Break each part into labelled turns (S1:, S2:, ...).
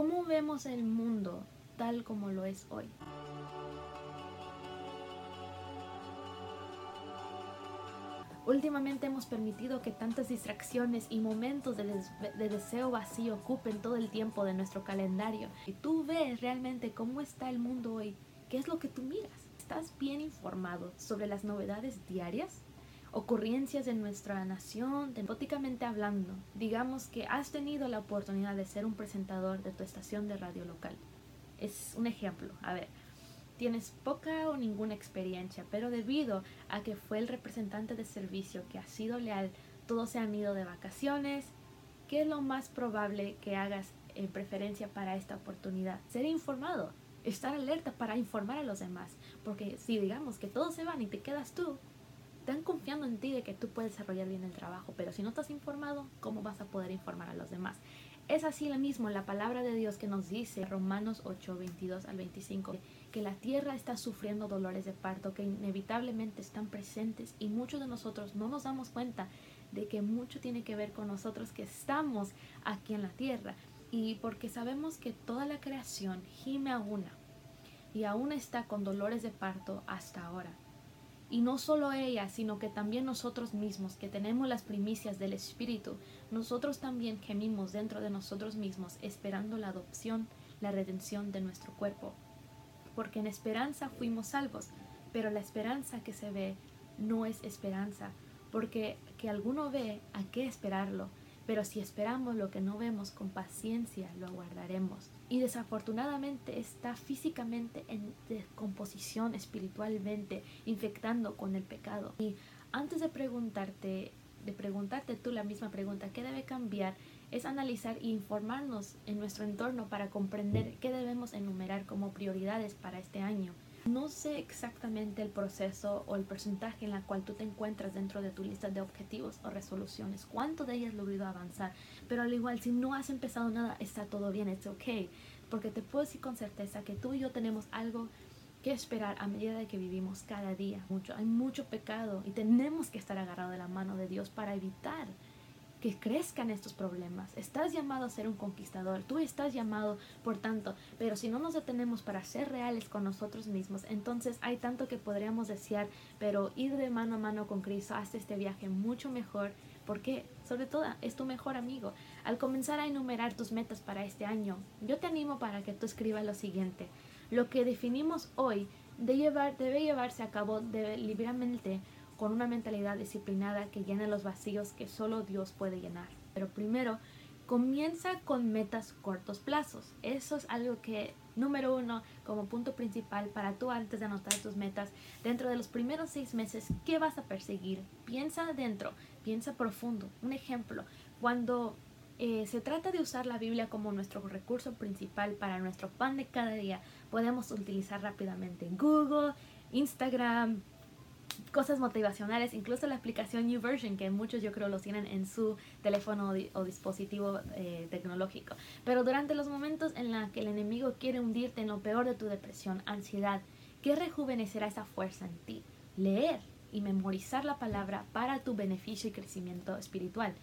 S1: ¿Cómo vemos el mundo tal como lo es hoy? Últimamente hemos permitido que tantas distracciones y momentos de, de, deseo vacío ocupen todo el tiempo de nuestro calendario. Y tú ves realmente cómo está el mundo hoy, qué es lo que tú miras. ¿Estás bien informado sobre las novedades diarias? Ocurrencias de nuestra nación, tempóticamente hablando. Digamos que has tenido la oportunidad de ser un presentador de tu estación de radio local. Es un ejemplo. A ver, tienes poca o ninguna experiencia, pero debido a que fue el representante de servicio que ha sido leal, todos se han ido de vacaciones. ¿Qué es lo más probable que hagas en preferencia para esta oportunidad? Ser informado, estar alerta para informar a los demás, porque si digamos que todos se van y te quedas tú, están confiando en ti de que tú puedes desarrollar bien el trabajo, pero si no estás informado, ¿cómo vas a poder informar a los demás? Es así lo mismo la palabra de Dios que nos dice Romanos 8, 22 al 25, que la tierra está sufriendo dolores de parto que inevitablemente están presentes y muchos de nosotros no nos damos cuenta de que mucho tiene que ver con nosotros que estamos aquí en la tierra y porque sabemos que toda la creación gime a una y aún está con dolores de parto hasta ahora. Y no solo ella, sino que también nosotros mismos, que tenemos las primicias del Espíritu, nosotros también gemimos dentro de nosotros mismos, esperando la adopción, la redención de nuestro cuerpo. Porque en esperanza fuimos salvos, pero la esperanza que se ve no es esperanza, porque que alguno ve, ¿a qué esperarlo? Pero si esperamos lo que no vemos con paciencia, lo aguardaremos. Y desafortunadamente está físicamente en descomposición espiritualmente, infectando con el pecado. Y antes de preguntarte, de preguntarte tú la misma pregunta, ¿qué debe cambiar? Es analizar e informarnos en nuestro entorno para comprender qué debemos enumerar como prioridades para este año. No sé exactamente el proceso o el porcentaje en la cual tú te encuentras dentro de tu lista de objetivos o resoluciones, cuánto de ellas has logrado avanzar, pero al igual si no has empezado nada, está todo bien, es ok, porque te puedo decir con certeza que tú y yo tenemos algo que esperar a medida de que vivimos cada día. Mucho, hay mucho pecado y tenemos que estar agarrados de la mano de Dios para evitar que crezcan estos problemas. Estás llamado a ser un conquistador, tú estás llamado, por tanto, pero si no nos detenemos para ser reales con nosotros mismos, entonces hay tanto que podríamos desear, pero ir de mano a mano con Cristo hace este viaje mucho mejor, porque sobre todo es tu mejor amigo. Al comenzar a enumerar tus metas para este año, yo te animo para que tú escribas lo siguiente. Lo que definimos hoy de llevar, debe llevarse a cabo libremente con una mentalidad disciplinada que llene los vacíos que solo Dios puede llenar. Pero primero, comienza con metas cortos plazos. Eso es algo que, número uno, como punto principal para tú antes de anotar tus metas, dentro de los primeros seis meses, ¿qué vas a perseguir? Piensa adentro, piensa profundo. Un ejemplo, cuando eh, se trata de usar la Biblia como nuestro recurso principal para nuestro pan de cada día, podemos utilizar rápidamente Google, Instagram, cosas motivacionales, incluso la aplicación New Version, que muchos yo creo lo tienen en su teléfono o, dispositivo eh, tecnológico. Pero durante los momentos en los que el enemigo quiere hundirte en lo peor de tu depresión, ansiedad, ¿qué rejuvenecerá esa fuerza en ti? Leer y memorizar la palabra para tu beneficio y crecimiento espiritual.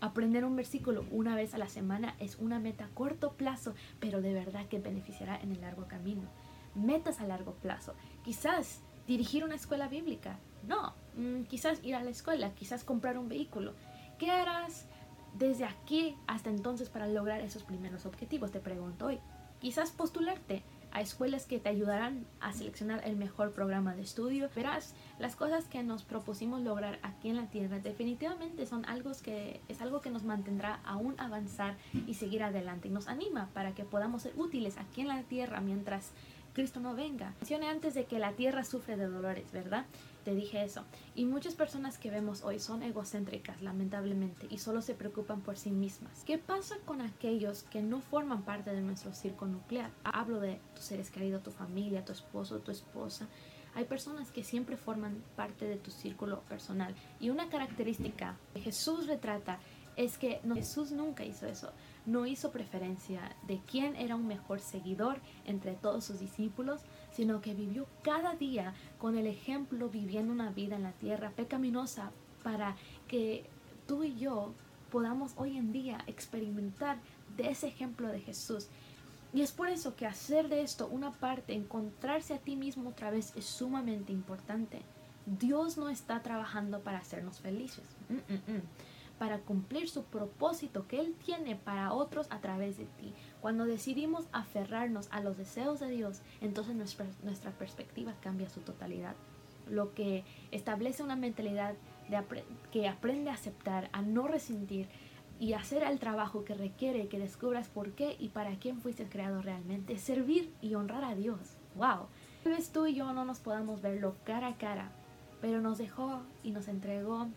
S1: Aprender un versículo una vez a la semana es una meta a corto plazo, pero de verdad que beneficiará en el largo camino. Metas a largo plazo. Quizás dirigir una escuela bíblica. No, mm, quizás ir a la escuela, quizás comprar un vehículo. ¿Qué harás desde aquí hasta entonces para lograr esos primeros objetivos? Te pregunto hoy. Quizás postularte a escuelas que te ayudarán a seleccionar el mejor programa de estudio. Verás, las cosas que nos propusimos lograr aquí en la Tierra definitivamente son algo que es algo que nos mantendrá aún avanzar y seguir adelante y nos anima para que podamos ser útiles aquí en la Tierra mientras Cristo no venga. Mencioné antes de que la tierra sufre de dolores, ¿verdad? Te dije eso. Y muchas personas que vemos hoy son egocéntricas, lamentablemente, y solo se preocupan por sí mismas. ¿Qué pasa con aquellos que no forman parte de nuestro círculo nuclear? Hablo de tus seres queridos, tu familia, tu esposo, tu esposa. Hay personas que siempre forman parte de tu círculo personal. Y una característica que Jesús retrata es que Jesús nunca hizo eso no hizo preferencia de quién era un mejor seguidor entre todos sus discípulos, sino que vivió cada día con el ejemplo viviendo una vida en la tierra pecaminosa para que tú y yo podamos hoy en día experimentar de ese ejemplo de Jesús. Y es por eso que hacer de esto una parte, encontrarse a ti mismo otra vez es sumamente importante. Dios no está trabajando para hacernos felices, mm, mm, mm. Para cumplir su propósito que Él tiene para otros a través de ti. Cuando decidimos aferrarnos a los deseos de Dios, entonces nuestra, nuestra perspectiva cambia su totalidad. Lo que establece una mentalidad que aprende a aceptar, a no resentir, y hacer el trabajo que requiere que descubras por qué y para quién fuiste creado realmente, servir y honrar a Dios. ¡Wow! Tal vez tú y yo no nos podamos verlo cara a cara, pero nos dejó y nos entregó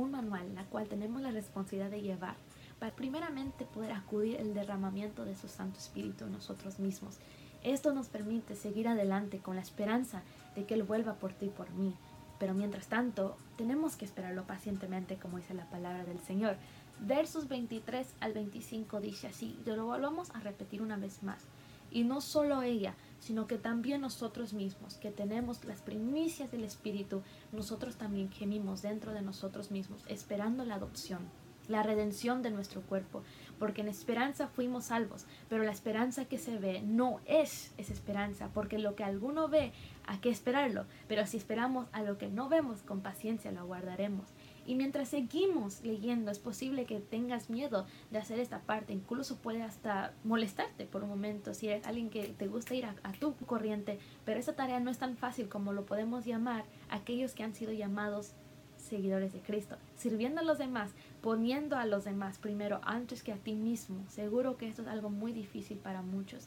S1: un manual, la cual tenemos la responsabilidad de llevar, para primeramente poder acudir el derramamiento de su Santo Espíritu en nosotros mismos. Esto nos permite seguir adelante con la esperanza de que Él vuelva por ti y por mí. Pero mientras tanto, tenemos que esperarlo pacientemente, como dice la palabra del Señor. Versos 23 al 25 dice así, lo volvamos a repetir una vez más. Y no solo ella, sino que también nosotros mismos, que tenemos las primicias del Espíritu, nosotros también gemimos dentro de nosotros mismos, esperando la adopción, la redención de nuestro cuerpo, porque en esperanza fuimos salvos, pero la esperanza que se ve no es esa esperanza, porque lo que alguno ve, hay que esperarlo, pero si esperamos a lo que no vemos, con paciencia lo guardaremos. Y mientras seguimos leyendo, es posible que tengas miedo de hacer esta parte. Incluso puede hasta molestarte por un momento si eres alguien que te gusta ir a, tu corriente. Pero esa tarea no es tan fácil como lo podemos llamar aquellos que han sido llamados seguidores de Cristo. Sirviendo a los demás, poniendo a los demás primero antes que a ti mismo. Seguro que esto es algo muy difícil para muchos.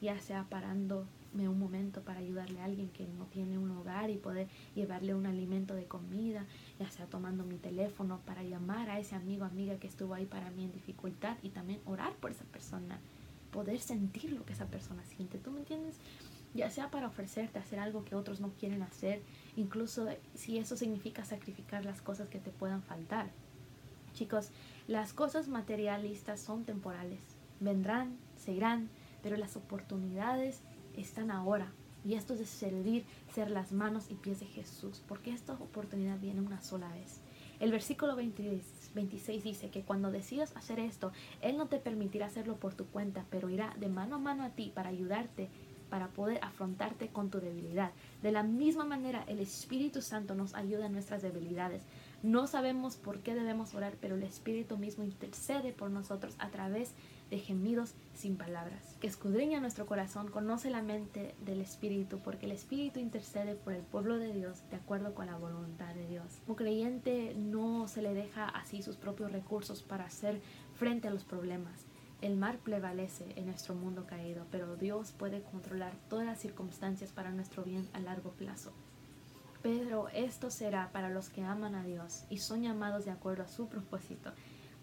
S1: Ya sea parando un momento para ayudarle a alguien que no tiene un hogar y poder llevarle un alimento de comida, ya sea tomando mi teléfono para llamar a ese amigo amiga que estuvo ahí para mí en dificultad y también orar por esa persona, poder sentir lo que esa persona siente, ¿tú me entiendes? Ya sea para ofrecerte hacer algo que otros no quieren hacer, incluso si eso significa sacrificar las cosas que te puedan faltar. Chicos, las cosas materialistas son temporales, vendrán, se irán, pero las oportunidades están ahora. Y esto es servir, ser las manos y pies de Jesús, porque esta oportunidad viene una sola vez. El versículo 26 dice que cuando decidas hacer esto, Él no te permitirá hacerlo por tu cuenta, pero irá de mano a mano a ti para ayudarte, para poder afrontarte con tu debilidad. De la misma manera, el Espíritu Santo nos ayuda en nuestras debilidades. No sabemos por qué debemos orar, pero el Espíritu mismo intercede por nosotros a través de de gemidos sin palabras, que escudriña nuestro corazón, conoce la mente del Espíritu, porque el Espíritu intercede por el pueblo de Dios de acuerdo con la voluntad de Dios. Como creyente no se le deja así sus propios recursos para hacer frente a los problemas. El mar prevalece en nuestro mundo caído, pero Dios puede controlar todas las circunstancias para nuestro bien a largo plazo. Pero esto será para los que aman a Dios y son llamados de acuerdo a su propósito.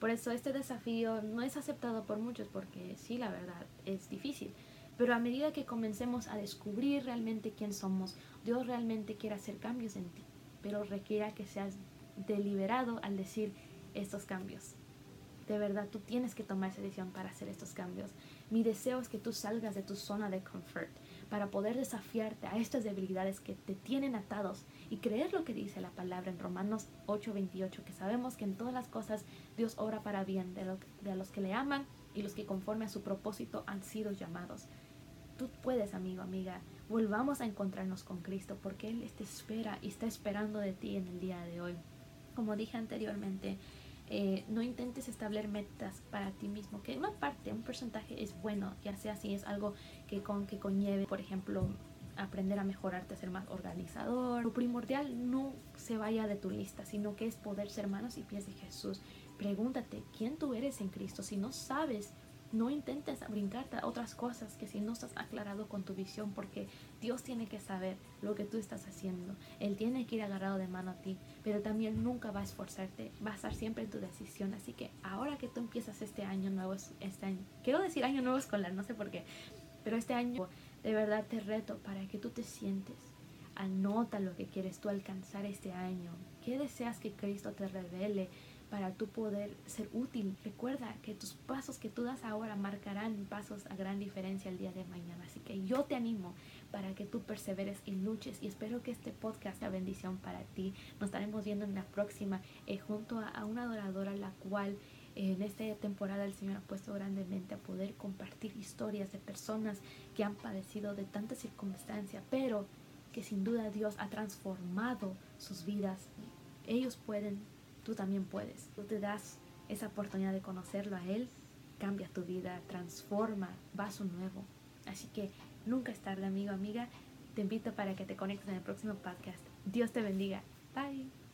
S1: Por eso este desafío no es aceptado por muchos porque sí, la verdad, es difícil. Pero a medida que comencemos a descubrir realmente quién somos, Dios realmente quiere hacer cambios en ti, pero requiere que seas deliberado al decir estos cambios. De verdad, tú tienes que tomar esa decisión para hacer estos cambios. Mi deseo es que tú salgas de tu zona de confort para poder desafiarte a estas debilidades que te tienen atados y creer lo que dice la palabra en Romanos 8:28, que sabemos que en todas las cosas Dios obra para bien de, de los que le aman y los que conforme a su propósito han sido llamados. Tú puedes, amigo, amiga, volvamos a encontrarnos con Cristo porque Él te espera y está esperando de ti en el día de hoy. Como dije anteriormente, eh, no intentes establecer metas para ti mismo, que una parte, un porcentaje es bueno, ya sea si es algo que, con, que conlleve, por ejemplo, aprender a mejorarte, a ser más organizador. Lo primordial no se vaya de tu lista, sino que es poder ser manos y pies de Jesús. Pregúntate quién tú eres en Cristo. Si no sabes, no intentes brincarte a otras cosas que si no estás aclarado con tu visión, porque Dios tiene que saber lo que tú estás haciendo. Él tiene que ir agarrado de mano a ti, pero también nunca va a esforzarte, va a estar siempre en tu decisión. Así que ahora que tú empiezas este año nuevo, este año, quiero decir año nuevo escolar, no sé por qué, pero este año de verdad te reto para que tú te sientes. Anota lo que quieres tú alcanzar este año. ¿Qué deseas que Cristo te revele para tú poder ser útil? Recuerda que tus pasos que tú das ahora marcarán pasos a gran diferencia el día de mañana. Así que yo te animo para que tú perseveres y luches y espero que este podcast sea bendición para ti. Nos estaremos viendo en la próxima eh, junto a, una adoradora la cual En esta temporada el Señor ha puesto grandemente a poder compartir historias de personas que han padecido de tantas circunstancias, pero que sin duda Dios ha transformado sus vidas. Ellos pueden, tú también puedes. Tú te das esa oportunidad de conocerlo a Él, cambia tu vida, transforma, vas un nuevo. Así que nunca es tarde, amigo, amiga. Te invito para que te conectes en el próximo podcast. Dios te bendiga. Bye.